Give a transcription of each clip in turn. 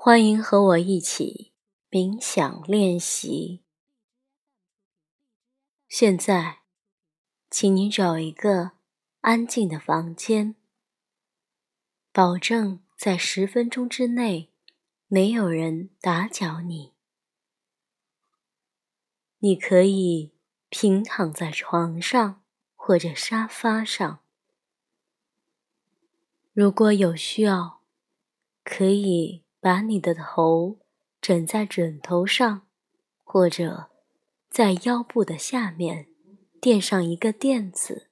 欢迎和我一起冥想练习。现在，请你找一个安静的房间，保证在十分钟之内没有人打搅你。你可以平躺在床上或者沙发上，如果有需要，可以。把你的头枕在枕头上，或者在腰部的下面垫上一个垫子。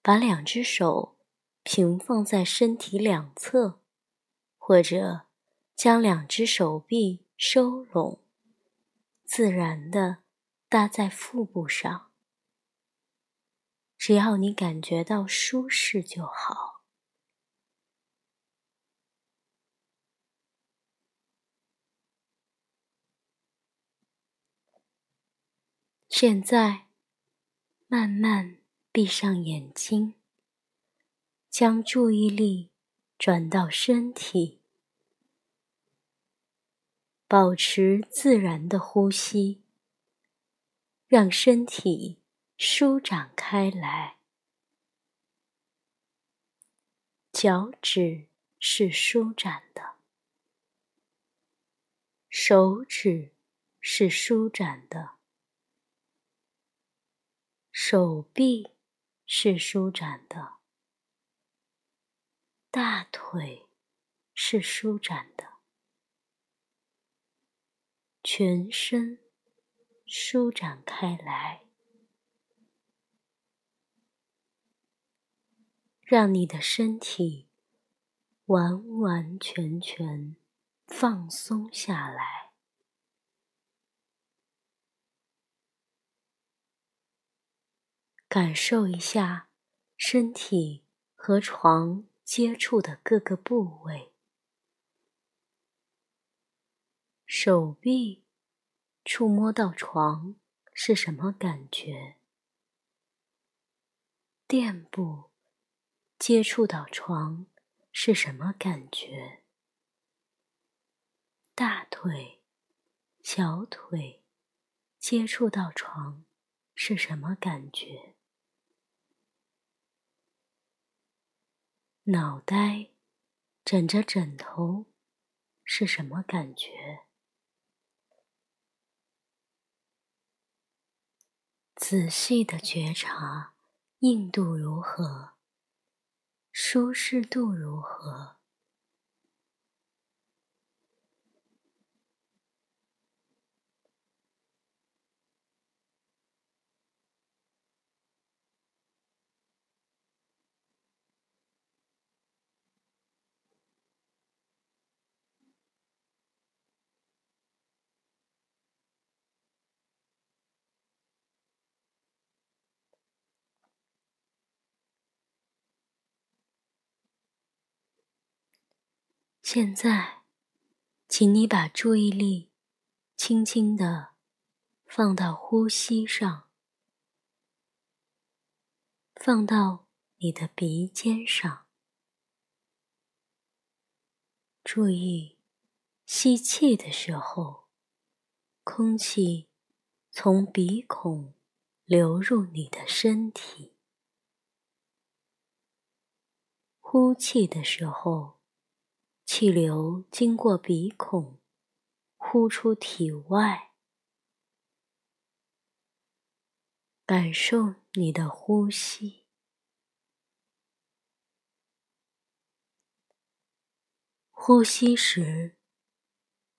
把两只手平放在身体两侧，或者将两只手臂收拢，自然的搭在腹部上。只要你感觉到舒适就好。现在，慢慢闭上眼睛，将注意力转到身体，保持自然的呼吸，让身体舒展开来。脚趾是舒展的，手指是舒展的。手臂是舒展的，大腿是舒展的，全身舒展开来，让你的身体完完全全放松下来。感受一下身体和床接触的各个部位，手臂触摸到床是什么感觉？垫部接触到床是什么感觉？大腿、小腿接触到床是什么感觉？脑袋枕着枕头是什么感觉？仔细的觉察，硬度如何，舒适度如何？现在，请你把注意力轻轻地放到呼吸上，放到你的鼻尖上。注意吸气的时候，空气从鼻孔流入你的身体；呼气的时候。气流经过鼻孔，呼出体外。感受你的呼吸。呼吸时，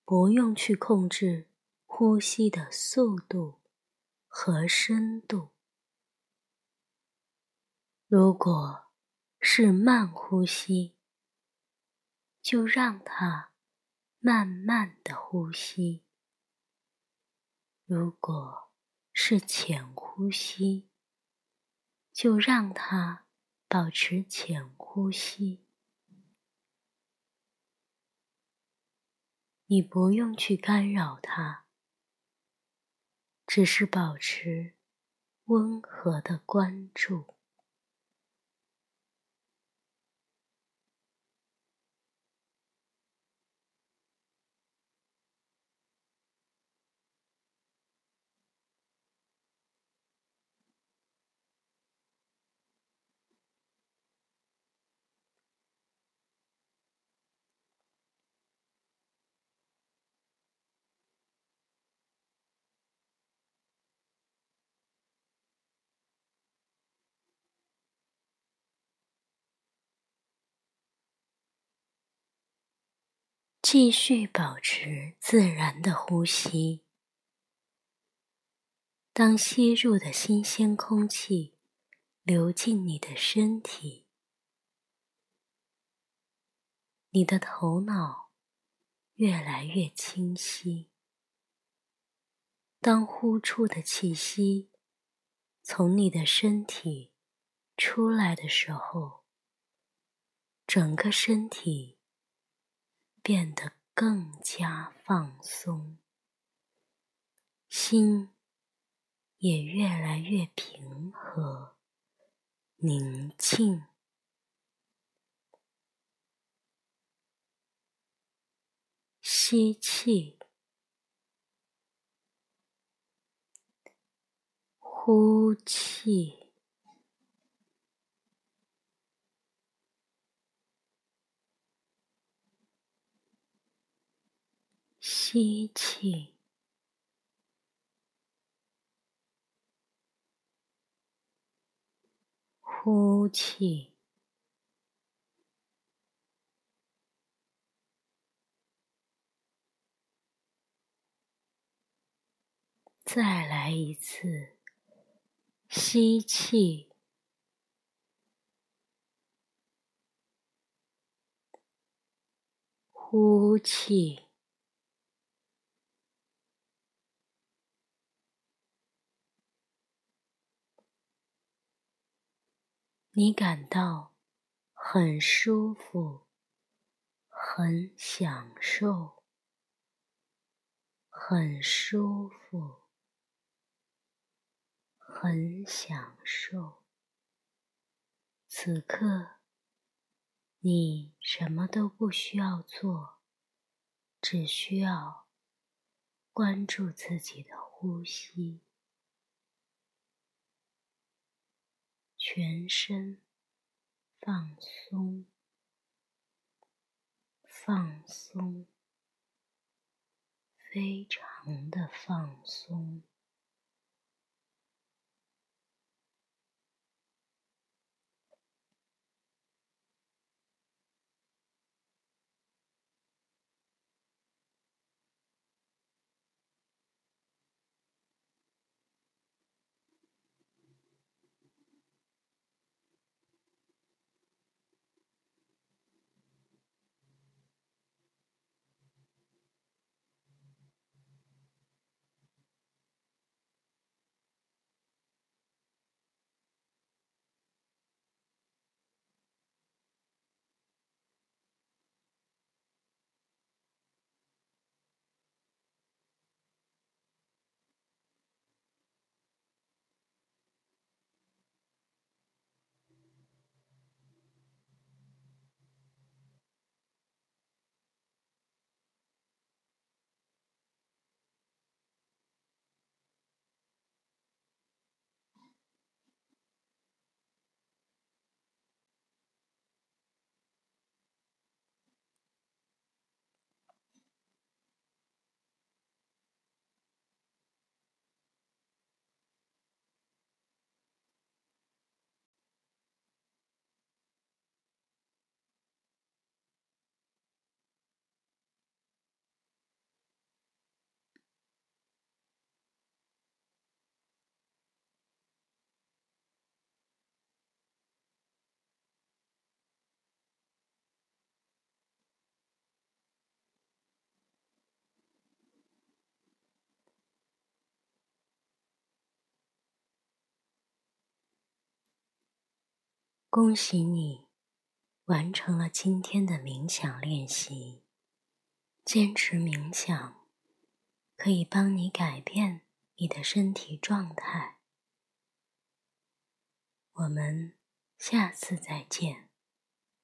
不用去控制呼吸的速度和深度。如果是慢呼吸。就让它慢慢的呼吸。如果是浅呼吸，就让它保持浅呼吸。你不用去干扰它，只是保持温和的关注。继续保持自然的呼吸。当吸入的新鲜空气流进你的身体，你的头脑越来越清晰。当呼出的气息从你的身体出来的时候，整个身体变得更加放松，心也越来越平和、宁静。吸气。呼气，吸气，呼气。再来一次。吸气，呼气。你感到很舒服，很享受，很舒服。很享受。此刻，你什么都不需要做，只需要关注自己的呼吸，全身放松，放松，非常的放松。恭喜你，完成了今天的冥想练习。坚持冥想，可以帮你改变你的身体状态。我们下次再见。